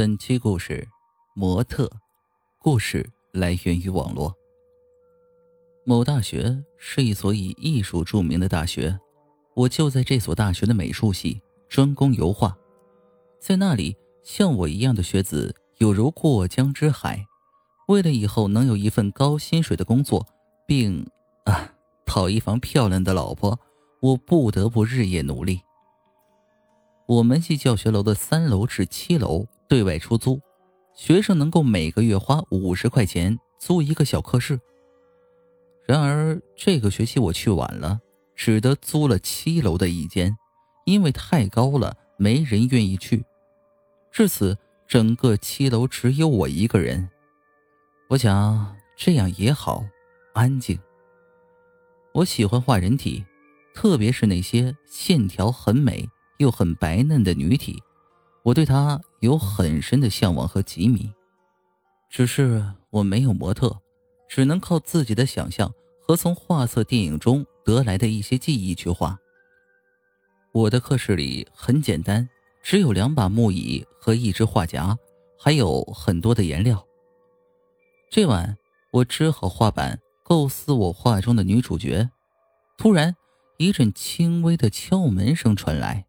本期故事：模特。故事来源于网络。某大学是一所以艺术著名的大学，我就在这所大学的美术系，专攻油画。在那里，像我一样的学子有如过江之海。为了以后能有一份高薪水的工作，并啊讨一房漂亮的老婆，我不得不日夜努力。我们系教学楼的三楼至七楼对外出租，学生能够每个月花五十块钱租一个小课室。然而这个学期我去晚了，只得租了七楼的一间，因为太高了，没人愿意去。至此，整个七楼只有我一个人。我想这样也好，安静。我喜欢画人体，特别是那些线条很美。又很白嫩的女体，我对她有很深的向往和极迷。只是我没有模特，只能靠自己的想象和从画册电影中得来的一些记忆去画。我的课室里很简单，只有两把木椅和一只画夹，还有很多的颜料。这晚，我支好画板，构思我画中的女主角。突然，一阵轻微的敲门声传来。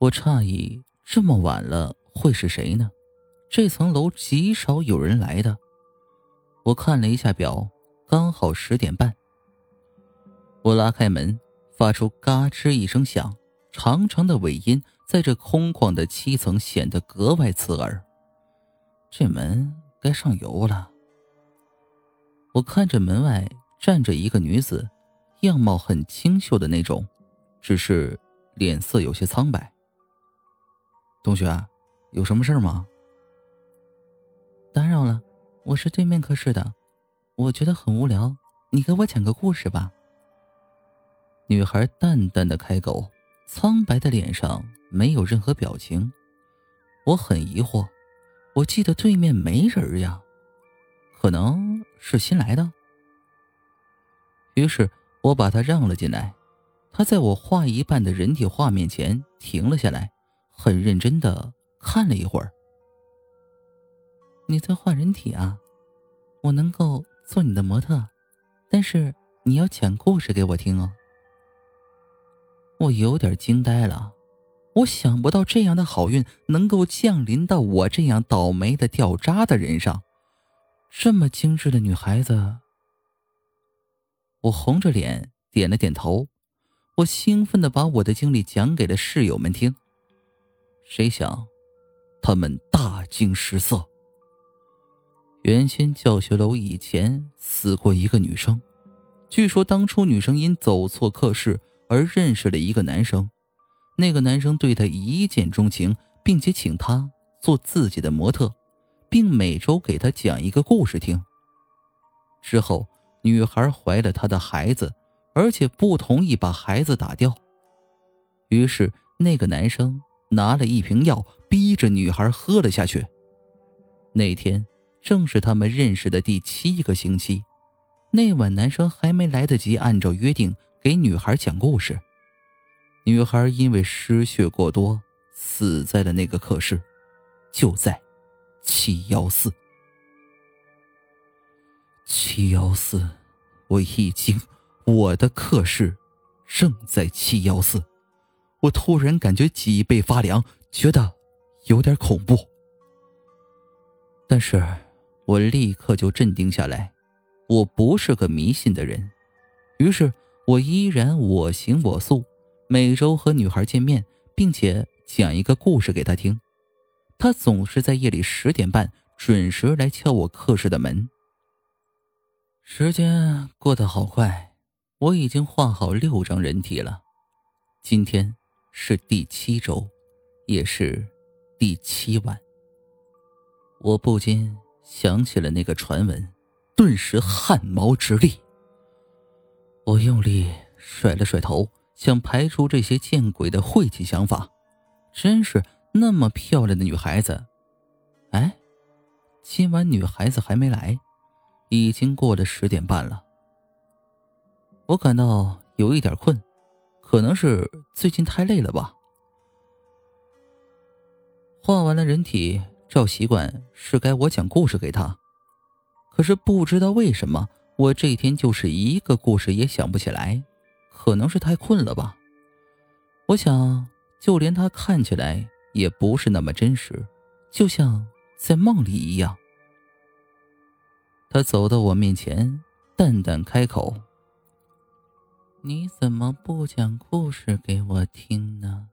我诧异，这么晚了会是谁呢？这层楼极少有人来的。我看了一下表，刚好十点半。我拉开门，发出嘎吱一声响，长长的尾音在这空旷的七层显得格外刺耳。这门该上油了。我看着门外站着一个女子，样貌很清秀的那种，只是脸色有些苍白。同学，有什么事吗？打扰了，我是对面科室的，我觉得很无聊，你给我讲个故事吧。女孩淡淡的开口，苍白的脸上没有任何表情。我很疑惑，我记得对面没人呀，可能是新来的。于是我把她让了进来，她在我画一半的人体画面前停了下来。很认真的看了一会儿。你在画人体啊？我能够做你的模特，但是你要讲故事给我听哦。我有点惊呆了，我想不到这样的好运能够降临到我这样倒霉的掉渣的人上。这么精致的女孩子，我红着脸点了点头。我兴奋的把我的经历讲给了室友们听。谁想，他们大惊失色。原先教学楼以前死过一个女生，据说当初女生因走错课室而认识了一个男生，那个男生对她一见钟情，并且请她做自己的模特，并每周给她讲一个故事听。之后，女孩怀了他的孩子，而且不同意把孩子打掉，于是那个男生。拿了一瓶药，逼着女孩喝了下去。那天正是他们认识的第七个星期。那晚，男生还没来得及按照约定给女孩讲故事，女孩因为失血过多死在了那个课室，就在七幺四。七幺四，我一惊，我的课室正在七幺四。我突然感觉脊背发凉，觉得有点恐怖。但是，我立刻就镇定下来。我不是个迷信的人，于是我依然我行我素，每周和女孩见面，并且讲一个故事给她听。她总是在夜里十点半准时来敲我课室的门。时间过得好快，我已经画好六张人体了。今天。是第七周，也是第七晚。我不禁想起了那个传闻，顿时汗毛直立。我用力甩了甩头，想排除这些见鬼的晦气想法。真是那么漂亮的女孩子，哎，今晚女孩子还没来，已经过了十点半了。我感到有一点困。可能是最近太累了吧。画完了人体，照习惯是该我讲故事给他。可是不知道为什么，我这天就是一个故事也想不起来，可能是太困了吧。我想，就连他看起来也不是那么真实，就像在梦里一样。他走到我面前，淡淡开口：“你怎么不讲故事给我听呢？”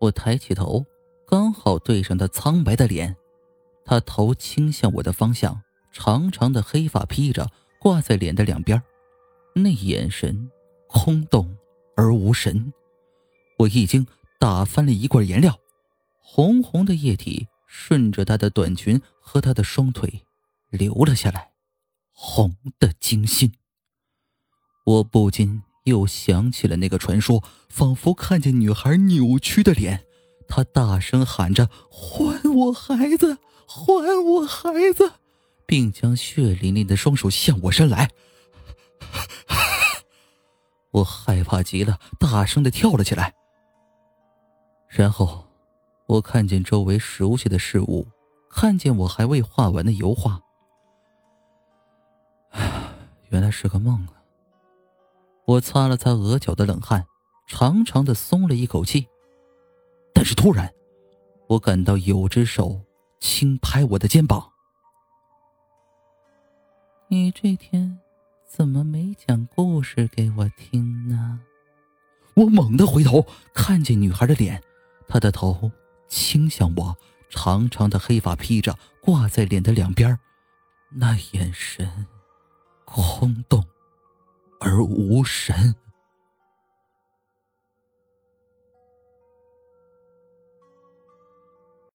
我抬起头，刚好对上他苍白的脸。他头倾向我的方向，长长的黑发披着，挂在脸的两边，那眼神空洞而无神。我一惊，打翻了一罐颜料，红红的液体顺着他的短裙和他的双腿流了下来，红的惊心。我不禁。又想起了那个传说，仿佛看见女孩扭曲的脸，他大声喊着：“还我孩子，还我孩子！”并将血淋淋的双手向我伸来。我害怕极了，大声的跳了起来。然后，我看见周围熟悉的事物，看见我还未画完的油画。原来是个梦啊！我擦了擦额角的冷汗，长长的松了一口气。但是突然，我感到有只手轻拍我的肩膀。你这天怎么没讲故事给我听呢？我猛地回头，看见女孩的脸，她的头倾向我，长长的黑发披着，挂在脸的两边，那眼神空洞。而无神。